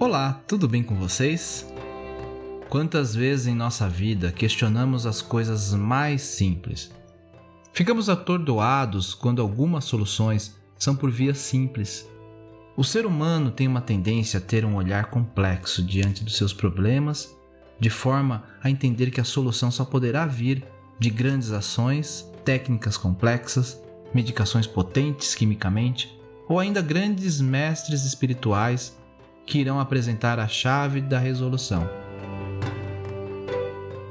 Olá, tudo bem com vocês? Quantas vezes em nossa vida questionamos as coisas mais simples? Ficamos atordoados quando algumas soluções são por vias simples. O ser humano tem uma tendência a ter um olhar complexo diante dos seus problemas, de forma a entender que a solução só poderá vir de grandes ações, técnicas complexas, medicações potentes quimicamente, ou ainda grandes mestres espirituais que irão apresentar a chave da resolução.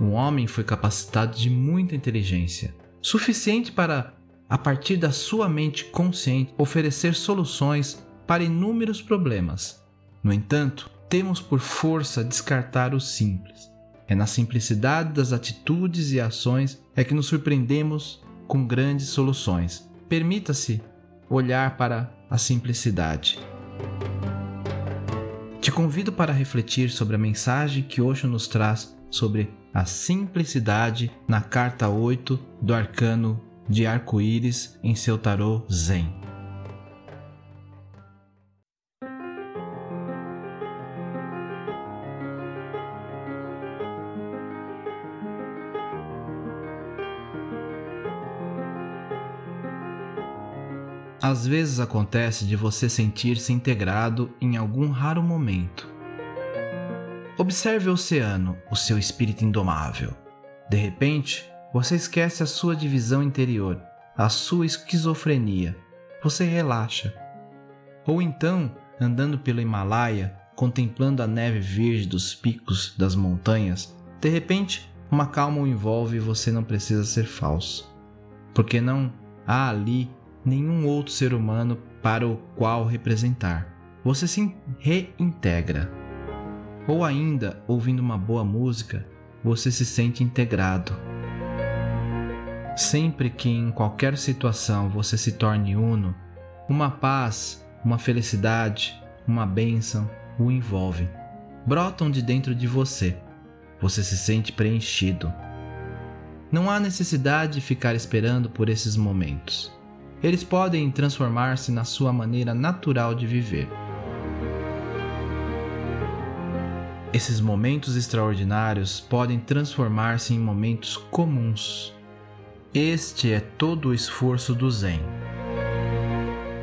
O homem foi capacitado de muita inteligência, suficiente para, a partir da sua mente consciente, oferecer soluções para inúmeros problemas. No entanto, temos por força descartar o simples. É na simplicidade das atitudes e ações é que nos surpreendemos com grandes soluções. Permita-se olhar para a simplicidade. Te convido para refletir sobre a mensagem que Osho nos traz sobre a simplicidade na carta 8 do arcano de arco-íris em seu tarô Zen. Às vezes acontece de você sentir-se integrado em algum raro momento. Observe o oceano, o seu espírito indomável. De repente, você esquece a sua divisão interior, a sua esquizofrenia. Você relaxa. Ou então, andando pelo Himalaia, contemplando a neve verde dos picos das montanhas, de repente, uma calma o envolve e você não precisa ser falso. Porque não há ali nenhum outro ser humano para o qual representar. Você se reintegra. Ou ainda, ouvindo uma boa música, você se sente integrado. Sempre que em qualquer situação você se torne uno, uma paz, uma felicidade, uma bênção o envolve. Brotam de dentro de você. Você se sente preenchido. Não há necessidade de ficar esperando por esses momentos eles podem transformar-se na sua maneira natural de viver. Esses momentos extraordinários podem transformar-se em momentos comuns. Este é todo o esforço do Zen.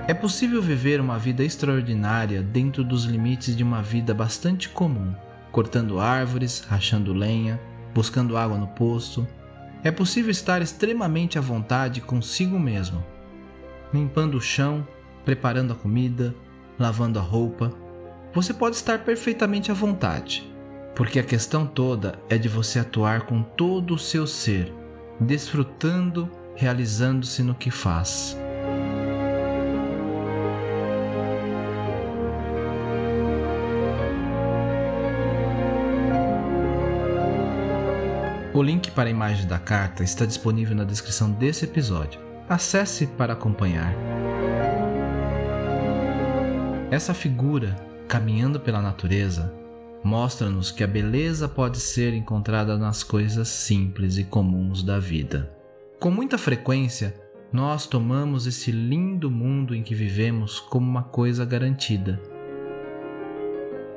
É possível viver uma vida extraordinária dentro dos limites de uma vida bastante comum, cortando árvores, rachando lenha, buscando água no poço. É possível estar extremamente à vontade consigo mesmo limpando o chão, preparando a comida, lavando a roupa. Você pode estar perfeitamente à vontade, porque a questão toda é de você atuar com todo o seu ser, desfrutando, realizando-se no que faz. O link para a imagem da carta está disponível na descrição desse episódio. Acesse para acompanhar. Essa figura, caminhando pela natureza, mostra-nos que a beleza pode ser encontrada nas coisas simples e comuns da vida. Com muita frequência, nós tomamos esse lindo mundo em que vivemos como uma coisa garantida.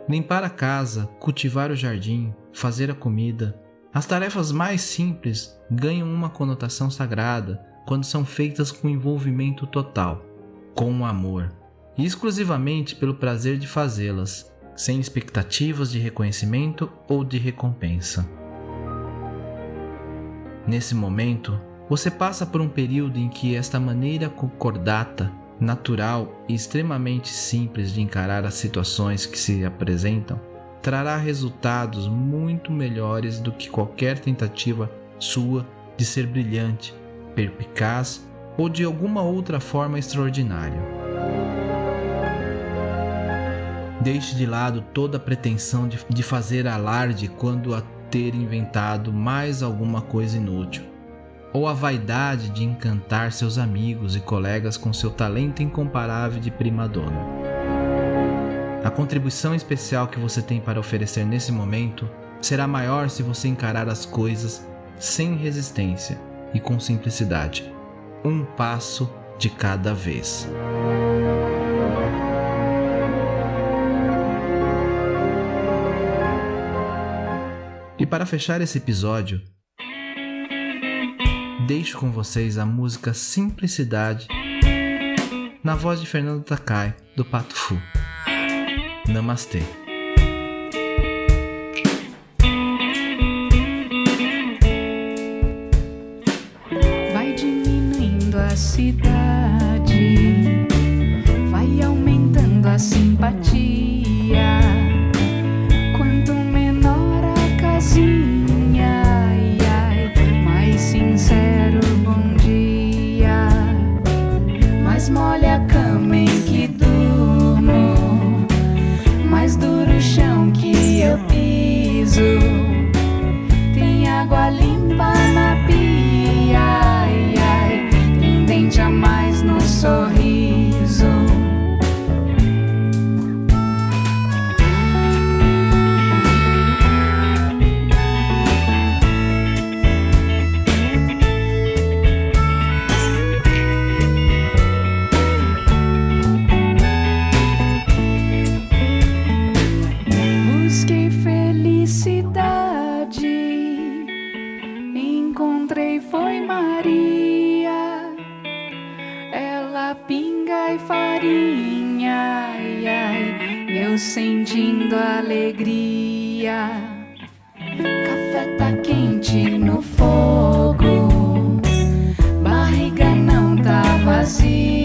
Limpar a casa, cultivar o jardim, fazer a comida, as tarefas mais simples ganham uma conotação sagrada quando são feitas com envolvimento total, com amor, e exclusivamente pelo prazer de fazê-las, sem expectativas de reconhecimento ou de recompensa. Nesse momento, você passa por um período em que esta maneira concordata natural e extremamente simples de encarar as situações que se apresentam, trará resultados muito melhores do que qualquer tentativa sua de ser brilhante, perpicaz ou de alguma outra forma extraordinária. Deixe de lado toda pretensão de, de fazer alarde quando a ter inventado mais alguma coisa inútil, ou a vaidade de encantar seus amigos e colegas com seu talento incomparável de prima dona. A contribuição especial que você tem para oferecer nesse momento será maior se você encarar as coisas sem resistência e com simplicidade, um passo de cada vez. E para fechar esse episódio, deixo com vocês a música Simplicidade na voz de Fernando Takai, do Pato Fu. Namastê. Diminuindo a pinga e farinha, ai, ai, eu sentindo alegria. Café tá quente no fogo, barriga não tá vazia.